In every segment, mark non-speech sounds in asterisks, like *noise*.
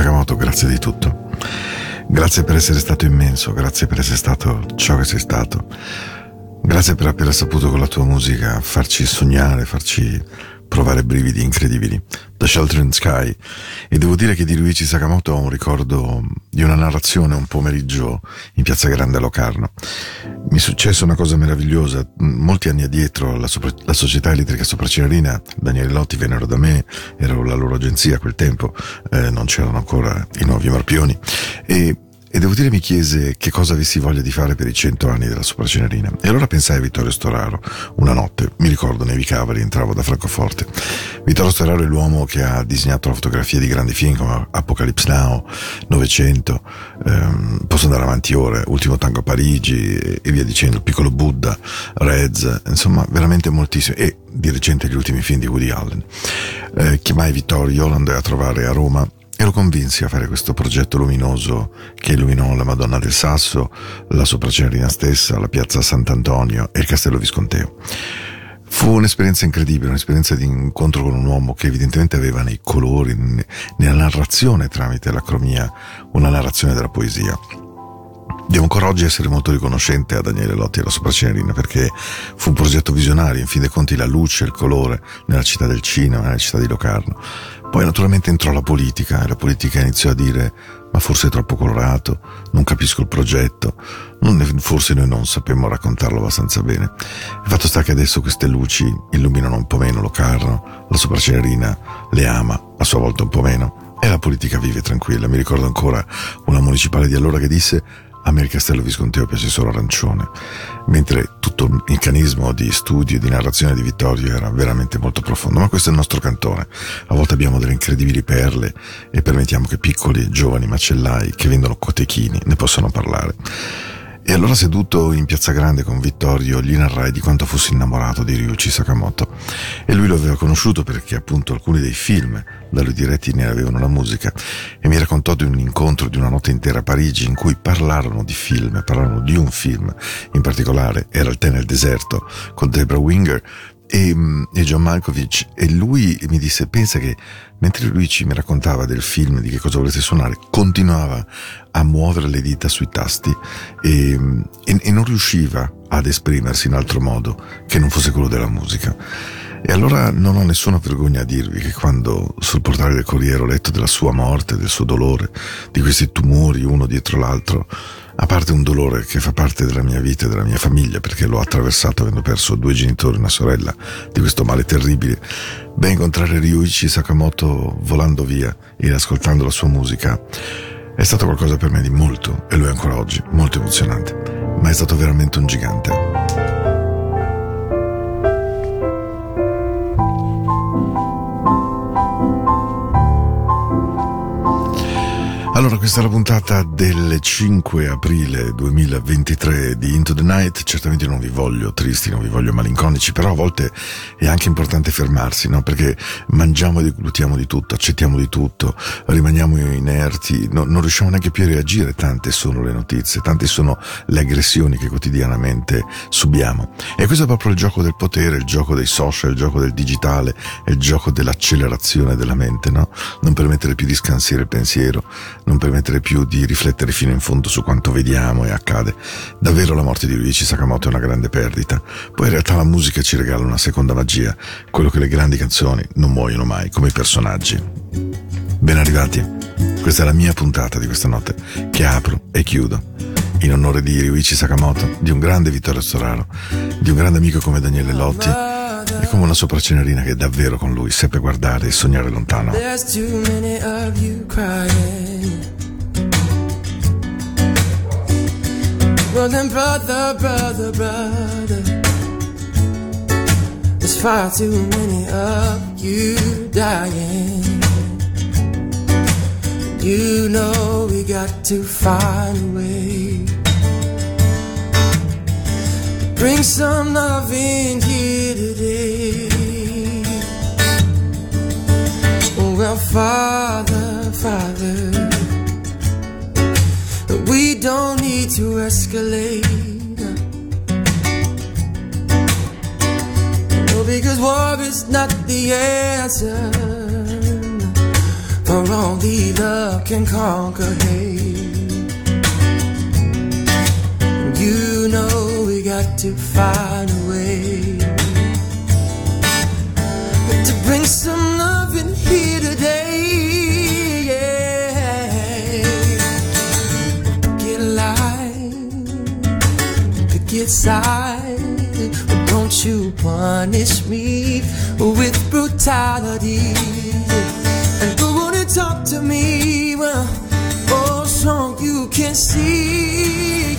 Sakamoto, grazie di tutto. Grazie per essere stato immenso, grazie per essere stato ciò che sei stato. Grazie per aver saputo con la tua musica farci sognare, farci provare brividi incredibili. The Sheltering Sky. E devo dire che di Luigi Sakamoto ho un ricordo di una narrazione un pomeriggio in Piazza Grande a Locarno. Mi è successa una cosa meravigliosa. Molti anni addietro la, sopra, la società elettrica Sopracinerina, Daniele Lotti vennero da me, ero la loro agenzia a quel tempo, eh, non c'erano ancora i nuovi marpioni. E e devo dire mi chiese che cosa avessi voglia di fare per i cento anni della Sopracenerina. E allora pensai a Vittorio Storaro. Una notte, mi ricordo, nevicava, rientravo da Francoforte. Vittorio Storaro è l'uomo che ha disegnato la fotografia di grandi film come Apocalypse Now, Novecento, ehm, posso andare avanti ore, Ultimo Tango a Parigi e, e via dicendo, piccolo Buddha, Reds, insomma veramente moltissimo. E di recente gli ultimi film di Woody Allen. Eh, chiamai Vittorio, lo andai a trovare a Roma e lo convinsi a fare questo progetto luminoso che illuminò la Madonna del Sasso, la Sopracenerina stessa, la piazza Sant'Antonio e il Castello Visconteo. Fu un'esperienza incredibile, un'esperienza di incontro con un uomo che evidentemente aveva nei colori, nella narrazione tramite la cromia, una narrazione della poesia. Devo ancora oggi essere molto riconoscente a Daniele Lotti e alla Sopracenerina perché fu un progetto visionario, in fin dei conti la luce, il colore nella città del cinema, nella città di Locarno. Poi naturalmente entrò la politica e la politica iniziò a dire ma forse è troppo colorato, non capisco il progetto, non, forse noi non sapemmo raccontarlo abbastanza bene. Il fatto sta che adesso queste luci illuminano un po' meno Locarno, la sopracenerina le ama, a sua volta un po' meno, e la politica vive tranquilla. Mi ricordo ancora una municipale di allora che disse a me il Castello Visconteo piace solo arancione, mentre tutto il meccanismo di studio e di narrazione di Vittorio era veramente molto profondo. Ma questo è il nostro cantone. A volte abbiamo delle incredibili perle e permettiamo che piccoli e giovani macellai che vendono cotechini ne possano parlare. E allora seduto in Piazza Grande con Vittorio gli narrai di quanto fossi innamorato di Ryuichi Sakamoto. E lui lo aveva conosciuto perché appunto alcuni dei film da lui diretti ne avevano la musica. E mi raccontò di un incontro di una notte intera a Parigi in cui parlarono di film, parlarono di un film. In particolare, era il tè nel deserto con Debra Winger e, mm, e John Malkovich e lui mi disse pensa che mentre lui ci mi raccontava del film di che cosa volesse suonare continuava a muovere le dita sui tasti e, e, e non riusciva ad esprimersi in altro modo che non fosse quello della musica. E allora non ho nessuna vergogna a dirvi che quando sul portale del Corriere ho letto della sua morte, del suo dolore, di questi tumori uno dietro l'altro, a parte un dolore che fa parte della mia vita e della mia famiglia perché l'ho attraversato avendo perso due genitori e una sorella di questo male terribile, beh incontrare Ryuichi Sakamoto volando via e ascoltando la sua musica è stato qualcosa per me di molto, e lo è ancora oggi, molto emozionante, ma è stato veramente un gigante. Allora, questa è la puntata del 5 aprile 2023 di Into the Night. Certamente non vi voglio tristi, non vi voglio malinconici, però a volte è anche importante fermarsi, no? Perché mangiamo e deglutiamo di tutto, accettiamo di tutto, rimaniamo inerti, no, non riusciamo neanche più a reagire. Tante sono le notizie, tante sono le aggressioni che quotidianamente subiamo. E questo è proprio il gioco del potere, il gioco dei social, il gioco del digitale, il gioco dell'accelerazione della mente, no? Non permettere più di scansire il pensiero non permettere più di riflettere fino in fondo su quanto vediamo e accade. Davvero la morte di Luigi Sakamoto è una grande perdita. Poi in realtà la musica ci regala una seconda magia, quello che le grandi canzoni non muoiono mai, come i personaggi. Ben arrivati. Questa è la mia puntata di questa notte, che apro e chiudo. In onore di Ryuichi Sakamoto, di un grande Vittorio Storaro, di un grande amico come Daniele Lotti è come una sopracenerina che davvero con lui seppe guardare e sognare lontano. There's too many of you crying. Well then brother, brother, brother There's far too many of you dying You know we got to find a way Bring some love in here today. Oh, well, Father, Father, we don't need to escalate. No, because war is not the answer for only love can conquer hate. You know we got to find a way to bring some love in here today. Yeah. Get alive, pick your side. But don't you punish me with brutality. And who wanna talk to me. Well, oh, so you can see.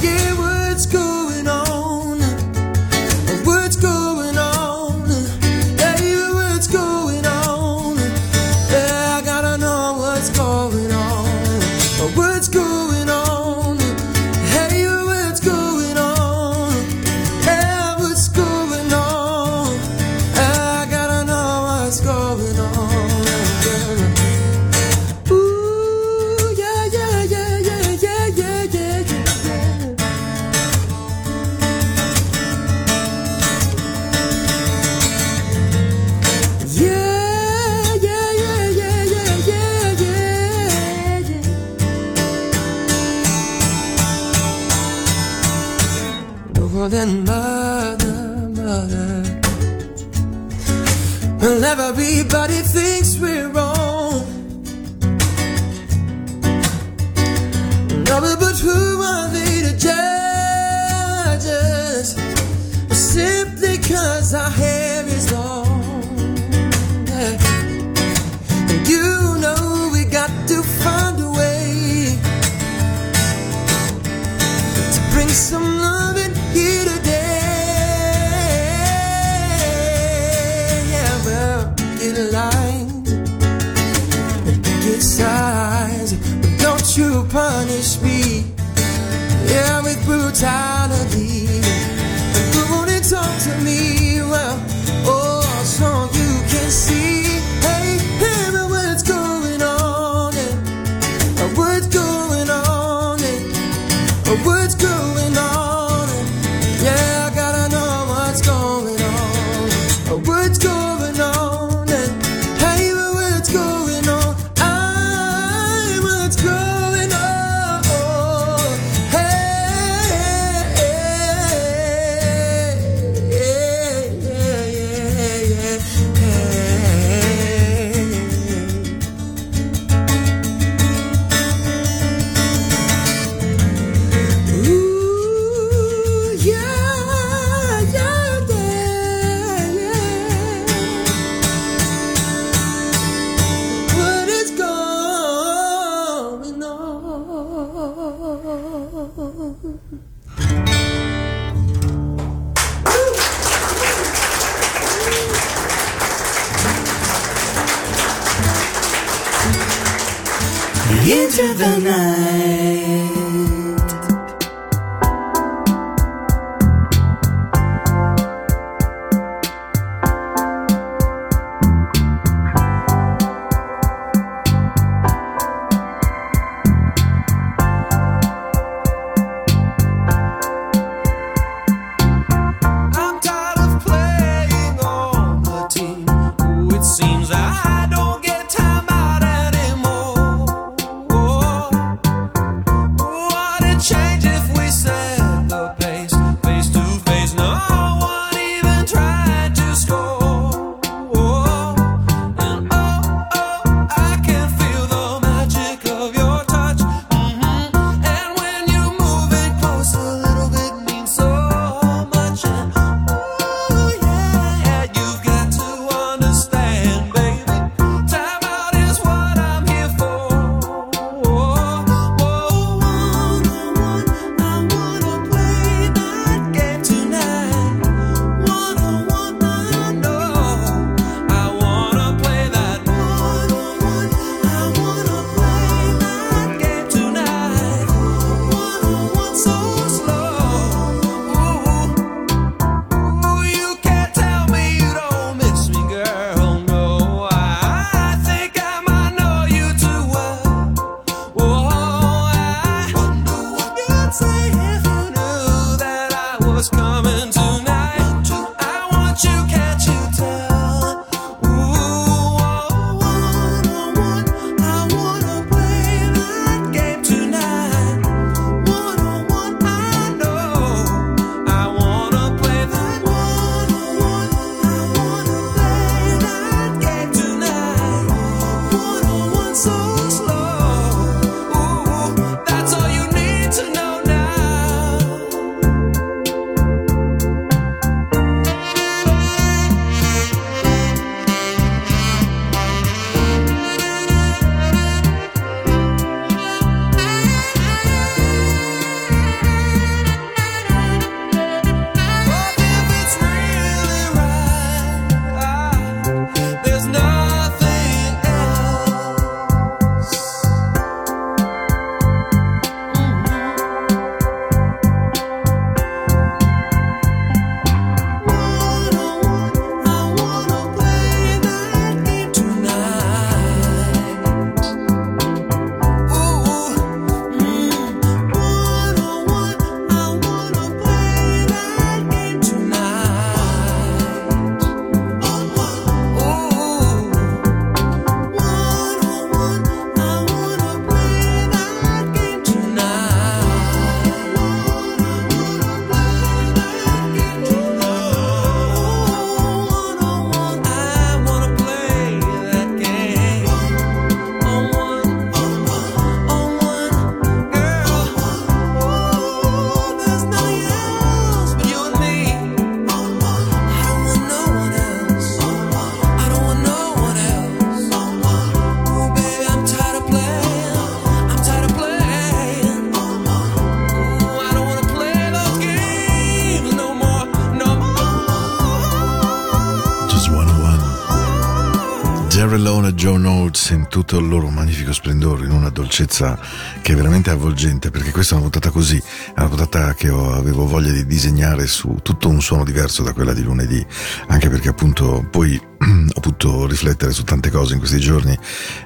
Tutto il loro magnifico splendore, in una dolcezza che è veramente avvolgente, perché questa è una puntata così, è una puntata che avevo voglia di disegnare su tutto un suono diverso da quella di lunedì, anche perché appunto poi *clears throat* ho potuto riflettere su tante cose in questi giorni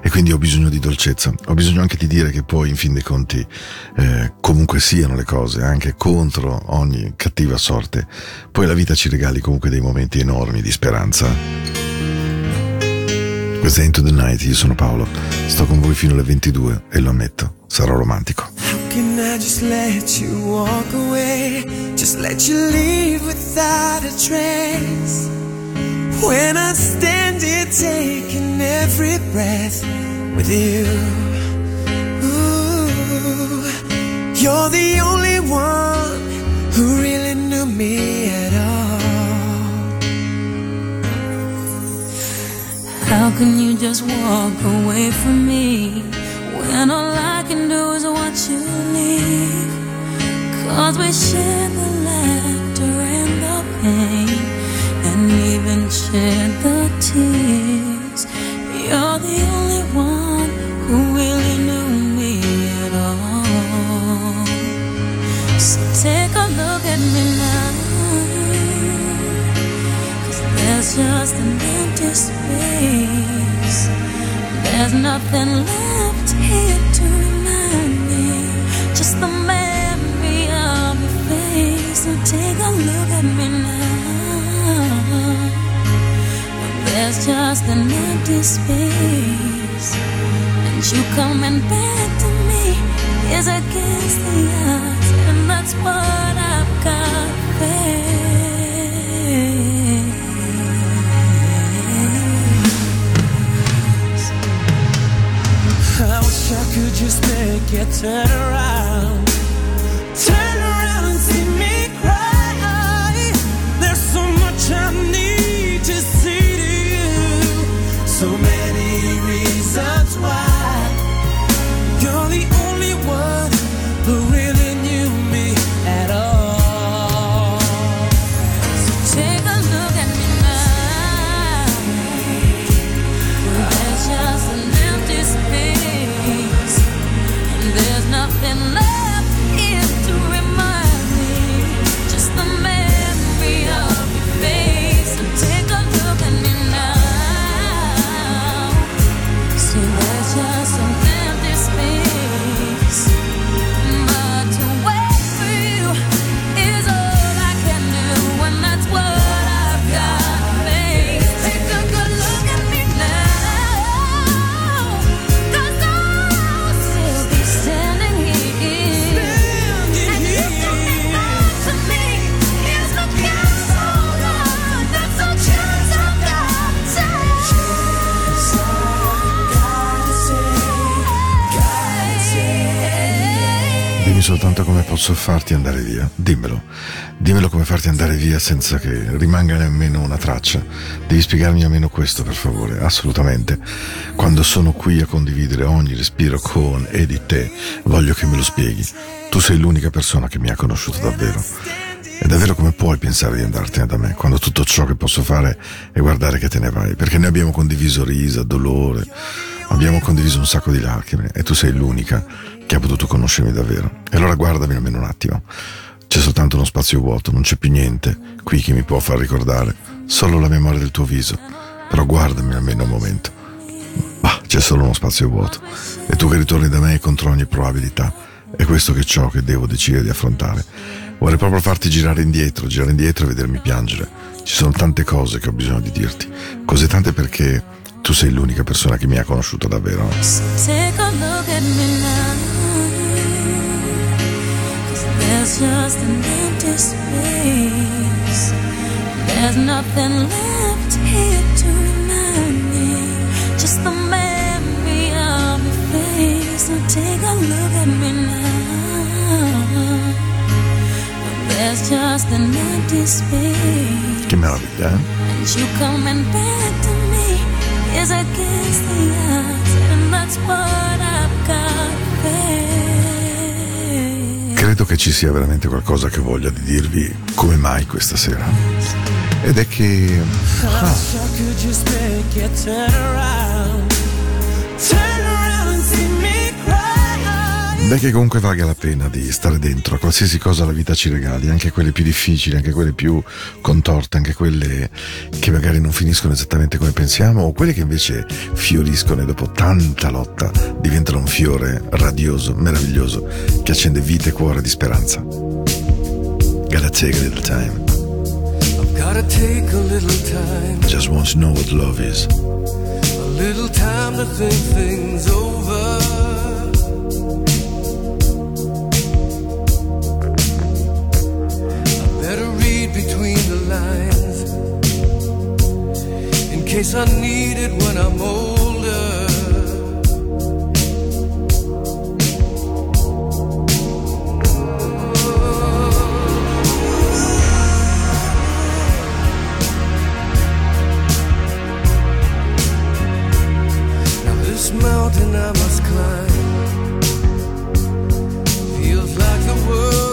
e quindi ho bisogno di dolcezza, ho bisogno anche di dire che poi in fin dei conti eh, comunque siano le cose, anche contro ogni cattiva sorte, poi la vita ci regali comunque dei momenti enormi di speranza. Questa è Into the Night, io sono Paolo, sto con voi fino alle 22 e lo ammetto, sarò romantico. How can I just let you walk away? Just let you leave without a trace. When I stand here taking every breath with you. Ooh, you're the only one who really knew me at all. How can you just walk away from me when all I can do is watch you leave? Cause we share the laughter and the pain, and even share the tears. You're the only one who really knew me at all. So take a look at me now. Just an empty space. There's nothing left here to remind me. Just the memory of your face. So take a look at me now. There's just an empty space. And you coming back to me is against the odds. And that's what I've got face. Make it turn around. Turn Dimmi soltanto come posso farti andare via. Dimmelo. Dimmelo come farti andare via senza che rimanga nemmeno una traccia. Devi spiegarmi almeno questo, per favore. Assolutamente. Quando sono qui a condividere ogni respiro con e di te, voglio che me lo spieghi. Tu sei l'unica persona che mi ha conosciuto davvero. E davvero come puoi pensare di andartene da me quando tutto ciò che posso fare è guardare che te ne vai? Perché noi abbiamo condiviso risa, dolore, abbiamo condiviso un sacco di lacrime e tu sei l'unica che ha potuto conoscermi davvero. E allora guardami almeno un attimo. C'è soltanto uno spazio vuoto, non c'è più niente qui che mi può far ricordare, solo la memoria del tuo viso. Però guardami almeno un momento. Bah, c'è solo uno spazio vuoto. E tu che ritorni da me contro ogni probabilità. È questo che è ciò che devo decidere di affrontare. Vorrei proprio farti girare indietro, girare indietro e vedermi piangere. Ci sono tante cose che ho bisogno di dirti. Così tante perché tu sei l'unica persona che mi ha conosciuto davvero. So take a look at me now. 'Cause there's just an empty space. There's nothing left here to remind me. Just the memory of your face. So take a look at me now. There's just an empty space. Che meraviglia, eh? And you coming back to me is against the odds, and that's what I've got. Credo che ci sia veramente qualcosa che voglia di dirvi come mai questa sera. Ed è che. Ah. Beh, che comunque valga la pena di stare dentro a qualsiasi cosa la vita ci regali, anche quelle più difficili, anche quelle più contorte, anche quelle che magari non finiscono esattamente come pensiamo, o quelle che invece fioriscono e dopo tanta lotta diventano un fiore radioso, meraviglioso, che accende vita e cuore di speranza. Gotta take a little time. Gotta take a little time, Just want to know what love is. a little time to think things over. Between the lines in case I need it when I'm older. Now this mountain I must climb feels like the world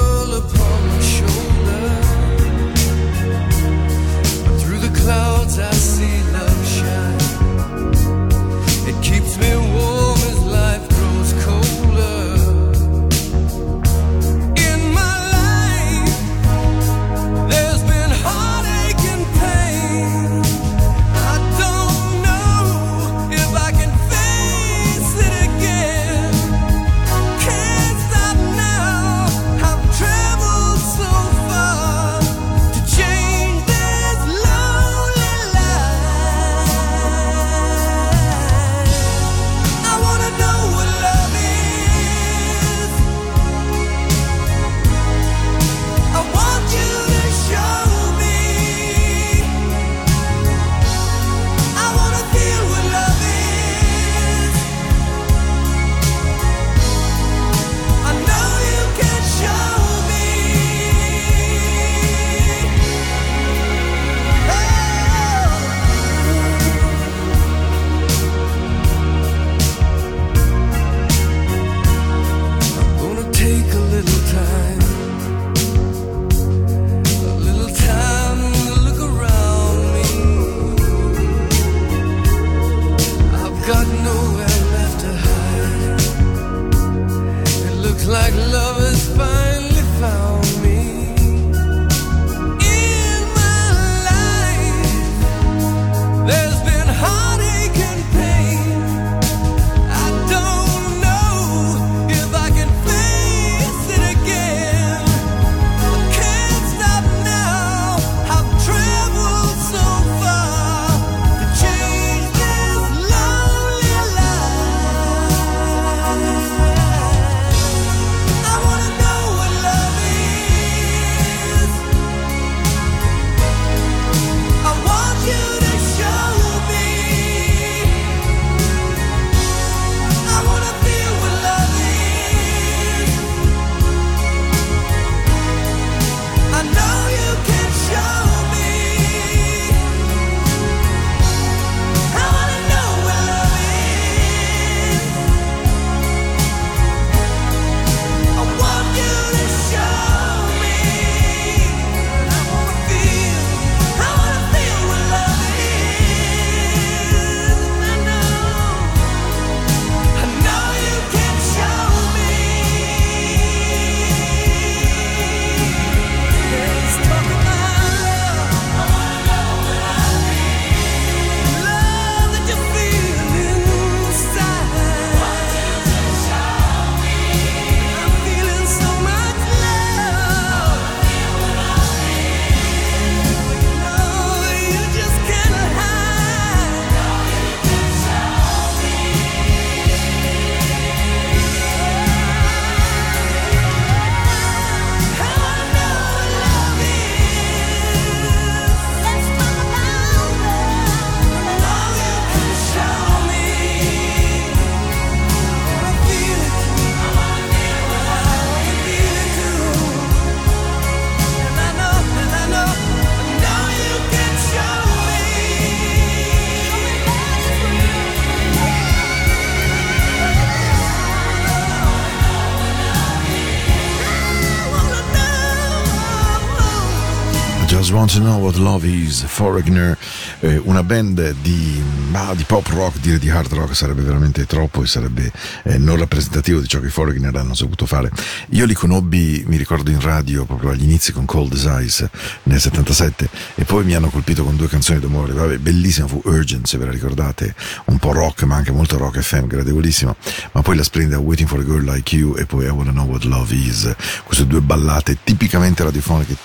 Want to Know What Love Is, Foreigner, eh, una band di, ah, di, pop rock, dire di hard rock sarebbe veramente troppo e sarebbe eh, non rappresentativo di ciò che i Foreigner hanno saputo fare. Io li conobbi, mi ricordo in radio proprio agli inizi con Cold as Ice nel 77 e poi mi hanno colpito con due canzoni d'amore, vabbè, bellissima fu Urgent se ve la ricordate, un po' rock ma anche molto rock FM, gradevolissima, ma poi la splendida Waiting for a Girl Like You e poi I Wanna Know What Love Is, queste due ballate tipicamente radiofoniche,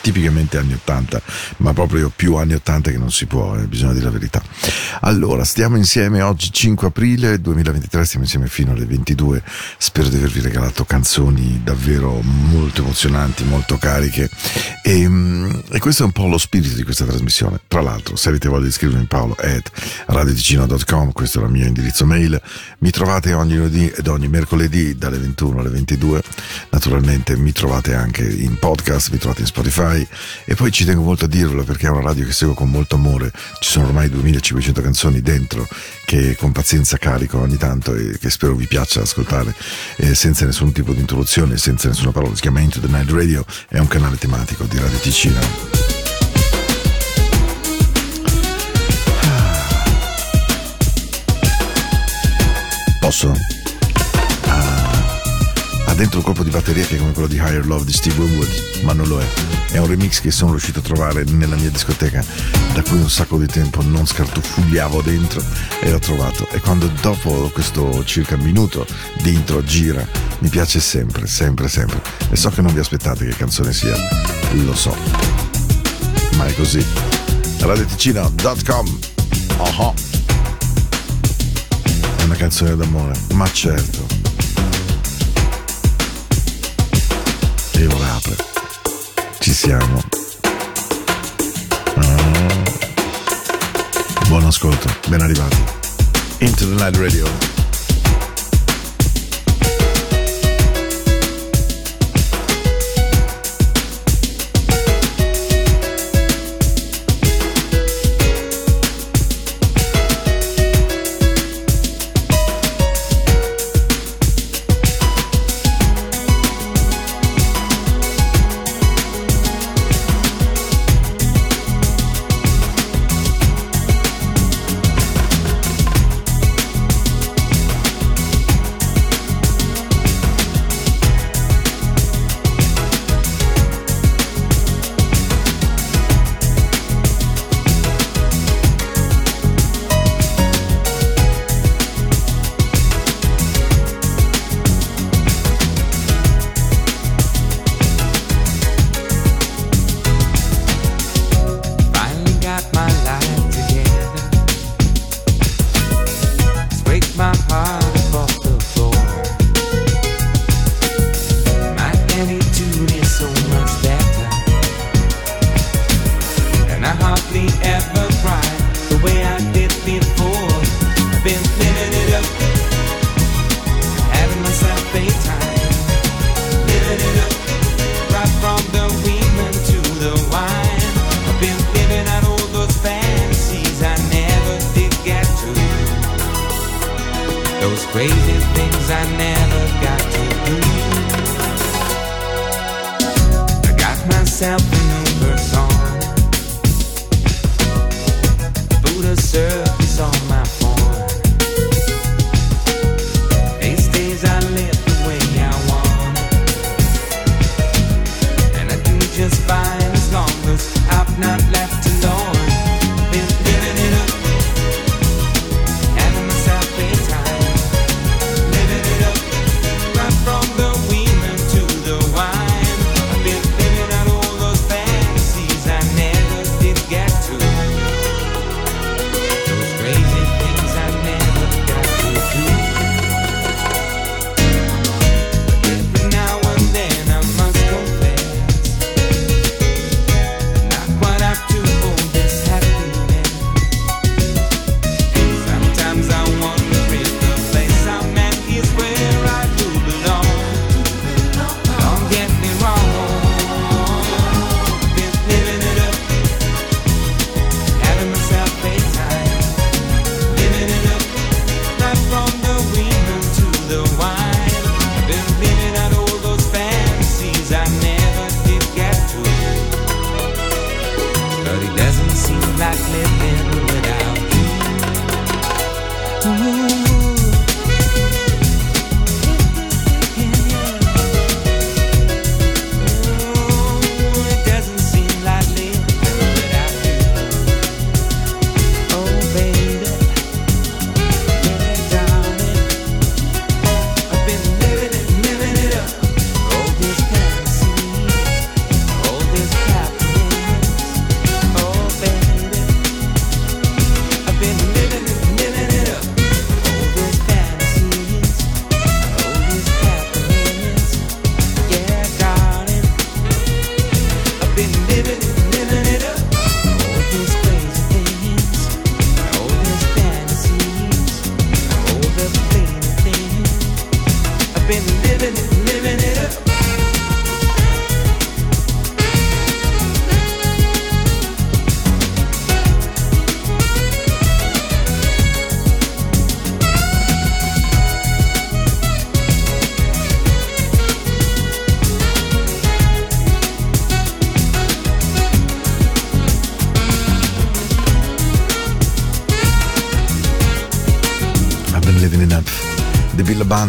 tipicamente anni 80, ma proprio più anni 80 che non si può, eh, bisogna dire la verità. Allora, stiamo insieme oggi 5 aprile 2023, stiamo insieme fino alle 22, spero di avervi regalato canzoni davvero molto emozionanti, molto cariche. E, mm, e questo è un po' lo spirito di questa trasmissione. Tra l'altro, se avete voglia di scrivermi Paolo at radioticino.com, questo è il mio indirizzo mail, mi trovate ogni lunedì ed ogni mercoledì dalle 21 alle 22, naturalmente mi trovate anche in podcast, mi trovate in Spotify. E poi ci tengo molto a dirvelo perché è una radio che seguo con molto amore, ci sono ormai 2500 canzoni dentro che con pazienza carico ogni tanto e che spero vi piaccia ascoltare eh, senza nessun tipo di introduzione, senza nessuna parola, si chiama Into the Night Radio, è un canale tematico di Radio Ticino. Posso? Dentro un colpo di batteria che è come quello di Higher Love di Steve Winwood, ma non lo è. È un remix che sono riuscito a trovare nella mia discoteca, da cui un sacco di tempo non scartufugliavo dentro e l'ho trovato. E quando dopo questo circa minuto di intro gira, mi piace sempre, sempre, sempre. E so che non vi aspettate che canzone sia, lo so. Ma è così. radioticino.com uh-huh. È una canzone d'amore, ma certo. Apre. Ci siamo. Ah. Buon ascolto, ben arrivati. Into the Night Radio.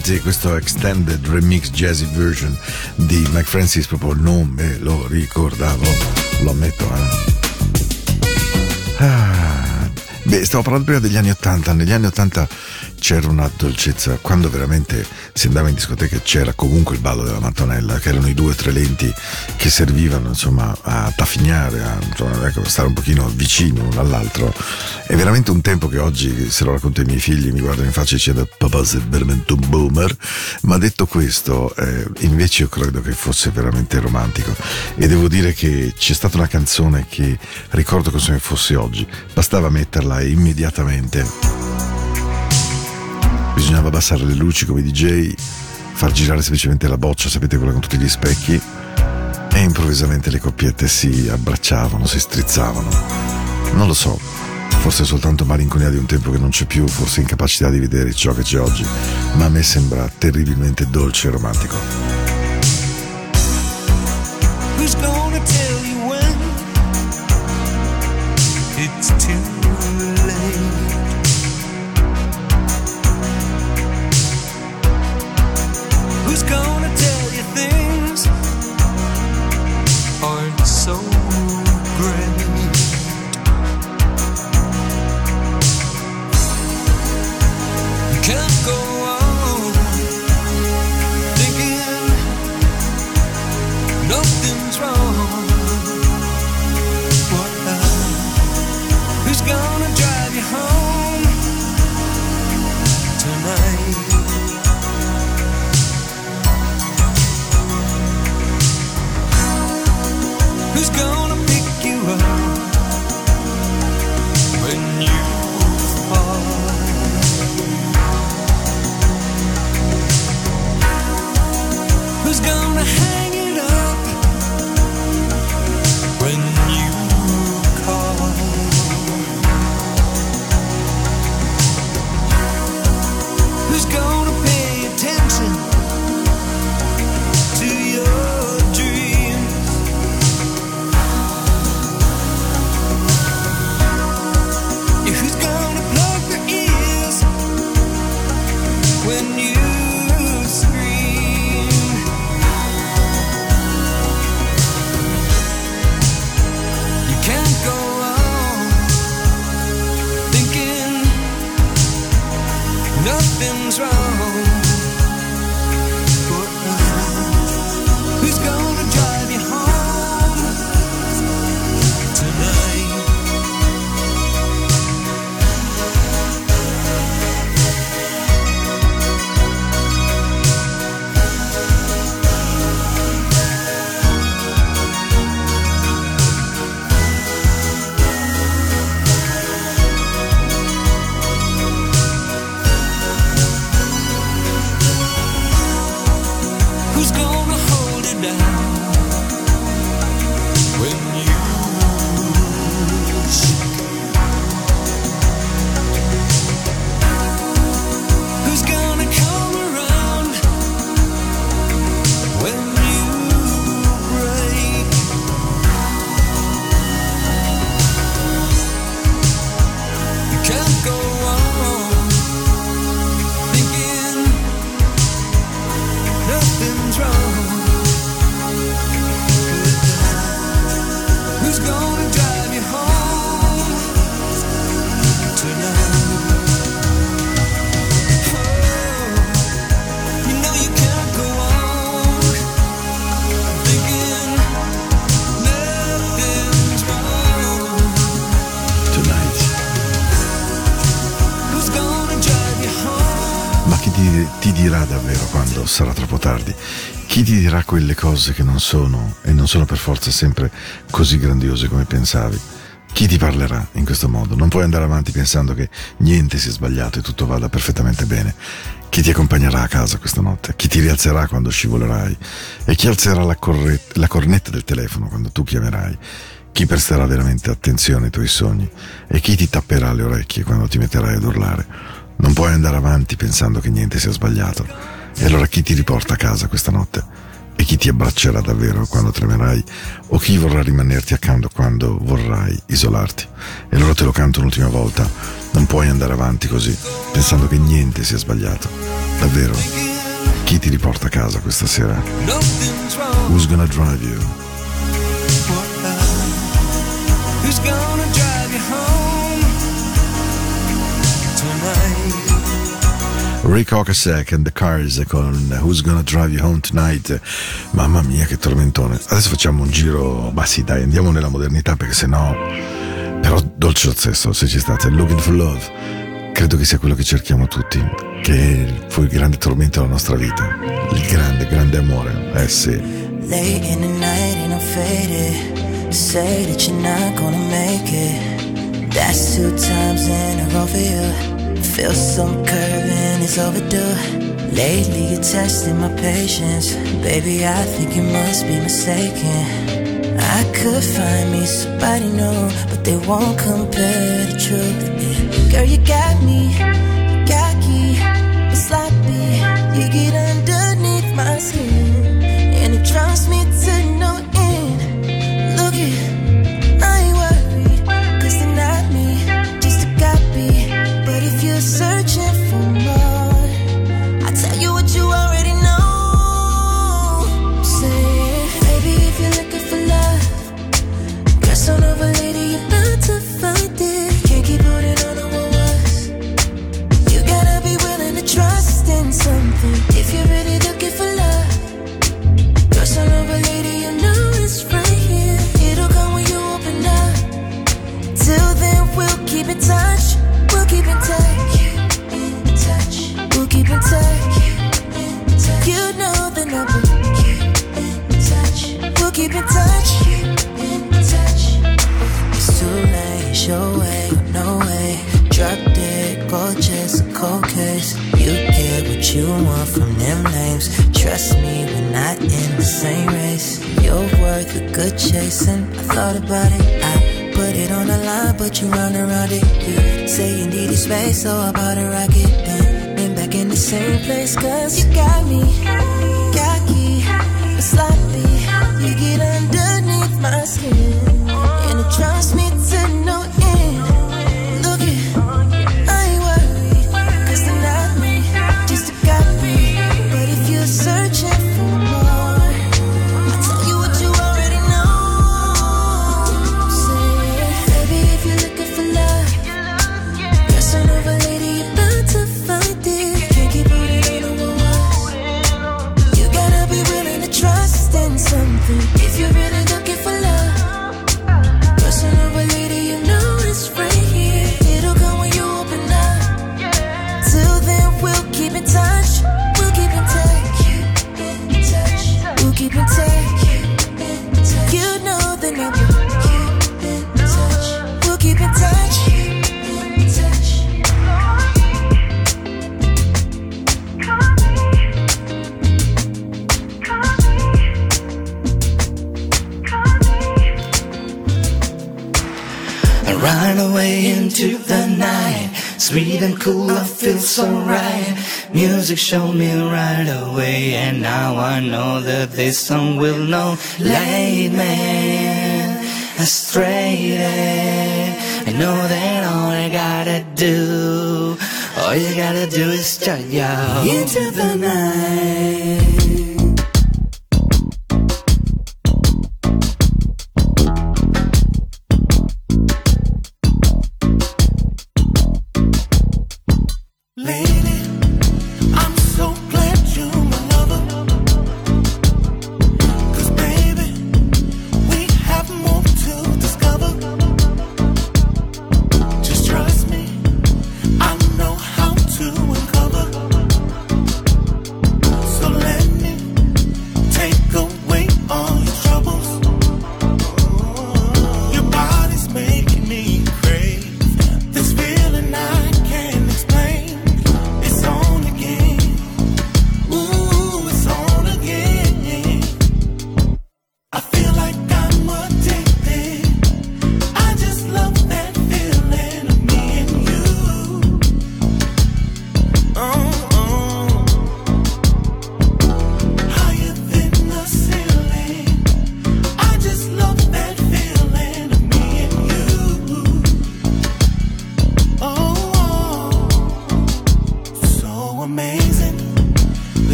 Bounty, questo extended remix jazzy version di Mike Francis, proprio non me lo ricordavo, lo ammetto. Eh. Ah, beh, stavo parlando prima degli anni Ottanta. Negli anni Ottanta c'era una dolcezza, quando veramente si andava in discoteca c'era comunque il ballo della mattonella, che erano i due o tre lenti che servivano insomma a taffignare, a insomma, ecco, stare un pochino vicino l'uno all'altro. È veramente un tempo che oggi, se lo racconto ai miei figli, mi guardano in faccia dicendo papà sei veramente un boomer, ma detto questo, eh, invece io credo che fosse veramente romantico. E devo dire che c'è stata una canzone che ricordo come se fosse oggi, bastava metterla e immediatamente bisognava abbassare le luci come DJ, far girare semplicemente la boccia, sapete quella con tutti gli specchi, e improvvisamente le coppiette si abbracciavano, si strizzavano. Non lo so, forse soltanto malinconia di un tempo che non c'è più, forse incapacità di vedere ciò che c'è oggi, ma a me sembra terribilmente dolce e romantico. Sarà troppo tardi? Chi ti dirà quelle cose che non sono e non sono per forza sempre così grandiose come pensavi? Chi ti parlerà in questo modo? Non puoi andare avanti pensando che niente sia sbagliato e tutto vada perfettamente bene. Chi ti accompagnerà a casa questa notte? Chi ti rialzerà quando scivolerai? E chi alzerà la, corre- la cornetta del telefono quando tu chiamerai? Chi presterà veramente attenzione ai tuoi sogni? E chi ti tapperà le orecchie quando ti metterai ad urlare? Non puoi andare avanti pensando che niente sia sbagliato. E allora chi ti riporta a casa questa notte? E chi ti abbraccerà davvero quando tremerai? O chi vorrà rimanerti accanto quando vorrai isolarti? E allora te lo canto un'ultima volta. Non puoi andare avanti così, pensando che niente sia sbagliato. Davvero? Chi ti riporta a casa questa sera? Who's gonna drive you? Who's gonna drive you home tonight? Rick Ocasek and the Cars con Who's Gonna Drive You Home Tonight. Mamma mia, che tormentone. Adesso facciamo un giro. Ma sì, dai, andiamo nella modernità perché sennò. Però dolce lo stesso, se ci state. Looking for Love. Credo che sia quello che cerchiamo tutti. Che fu il grande tormento della nostra vita. Il grande, grande amore. Eh sì. Late in the night and I'm faded. Say that you're not gonna make it. That's two times in a row for you. Feel some curving, it's overdue. Lately you're testing my patience. Baby, I think you must be mistaken. I could find me somebody new, but they won't compare the truth. Girl, you got me, cocky, but sloppy. You get underneath my skin, and it drives me to in touch. It's too late, your way, no way. Cold case. You get what you want from them names. Trust me, we're not in the same race. You're worth a good chasing. I thought about it, I put it on the line, but you run around it. You say you needed space, so I bought a rocket. Then, then back in the same place, cause you got me. Cocky, asking. Music showed me right away, and now I know that this song will know. Late man, astray. I know that all I gotta do, all you gotta do is turn yo into the night.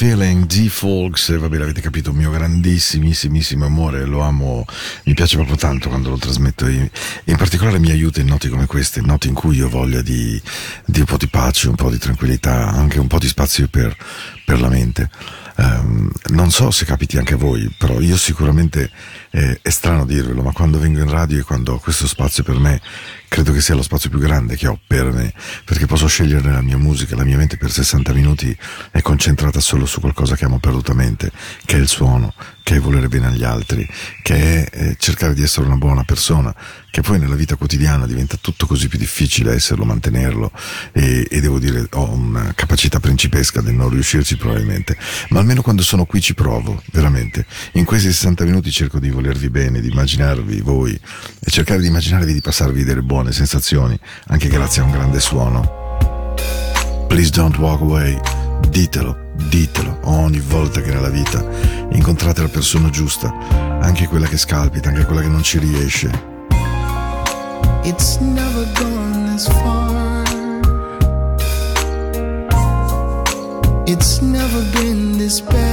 Feeling di Folks, vabbè l'avete capito, mio grandissimissimo amore, lo amo, mi piace proprio tanto quando lo trasmetto in particolare mi aiuta in noti come queste, noti in cui ho voglia di, di un po' di pace, un po' di tranquillità, anche un po' di spazio per, per la mente. Um, non so se capiti anche voi, però io sicuramente eh, è strano dirvelo, ma quando vengo in radio e quando ho questo spazio per me, credo che sia lo spazio più grande che ho per me, perché posso scegliere la mia musica, la mia mente per 60 minuti è concentrata solo su qualcosa che amo perdutamente, che è il suono, che è volere bene agli altri, che è eh, cercare di essere una buona persona, che poi nella vita quotidiana diventa tutto così più difficile esserlo, mantenerlo e, e devo dire ho una capacità principesca del non riuscirci probabilmente, ma almeno quando sono qui ci provo, veramente. In questi 60 minuti cerco di volervi bene, di immaginarvi voi e cercare di immaginarvi di passarvi delle buone sensazioni, anche grazie a un grande suono. Please don't walk away, ditelo, ditelo ogni volta che nella vita incontrate la persona giusta, anche quella che scalpita, anche quella che non ci riesce. It's never gone this far. It's never been this bad.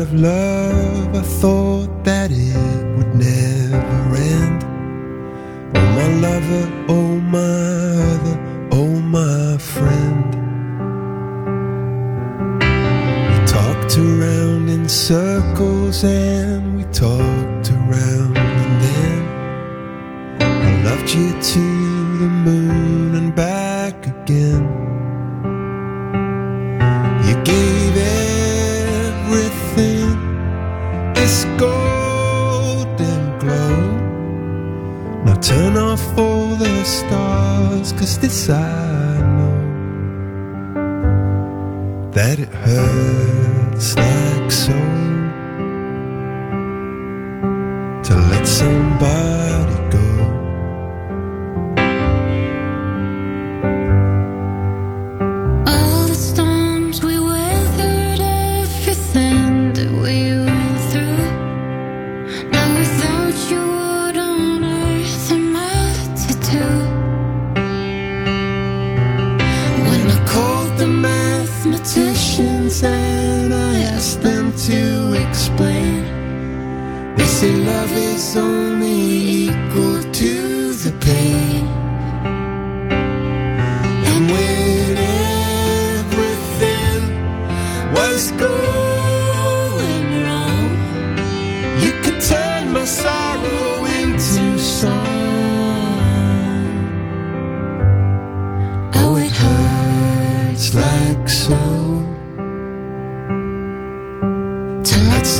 Of love I thought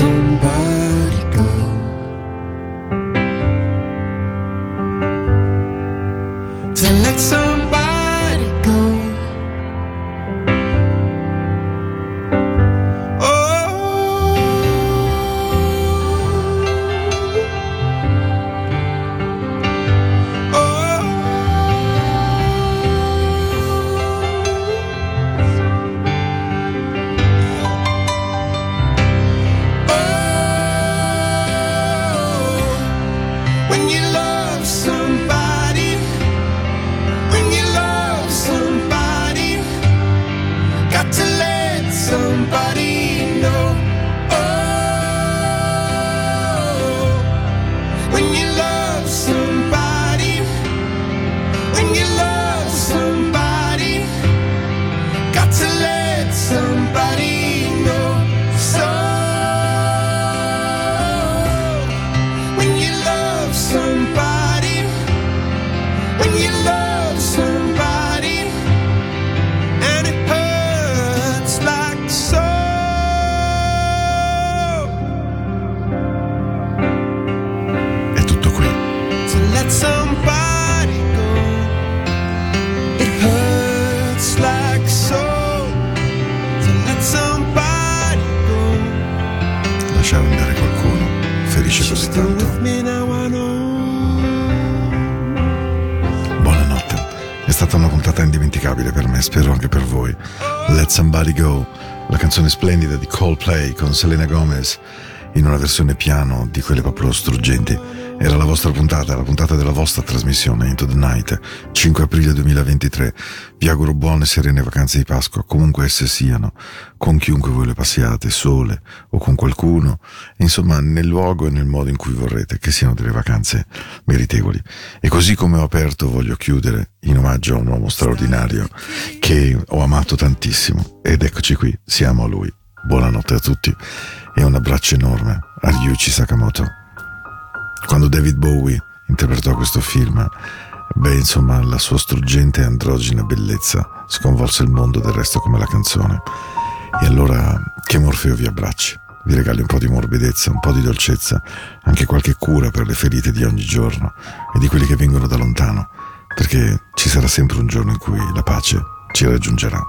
somebody Coldplay con Selena Gomez in una versione piano di quelle proprio struggenti. Era la vostra puntata, la puntata della vostra trasmissione Into the Night, 5 aprile 2023. Vi auguro buone e serene vacanze di Pasqua, comunque esse siano, con chiunque voi le passiate, sole o con qualcuno, insomma nel luogo e nel modo in cui vorrete, che siano delle vacanze meritevoli. E così come ho aperto voglio chiudere in omaggio a un uomo straordinario che ho amato tantissimo ed eccoci qui, siamo a lui. Buonanotte a tutti e un abbraccio enorme a Ryuichi Sakamoto. Quando David Bowie interpretò questo film, beh insomma la sua struggente e androgina bellezza sconvolse il mondo del resto come la canzone. E allora che Morfeo vi abbracci, vi regali un po' di morbidezza, un po' di dolcezza, anche qualche cura per le ferite di ogni giorno e di quelli che vengono da lontano, perché ci sarà sempre un giorno in cui la pace ci raggiungerà.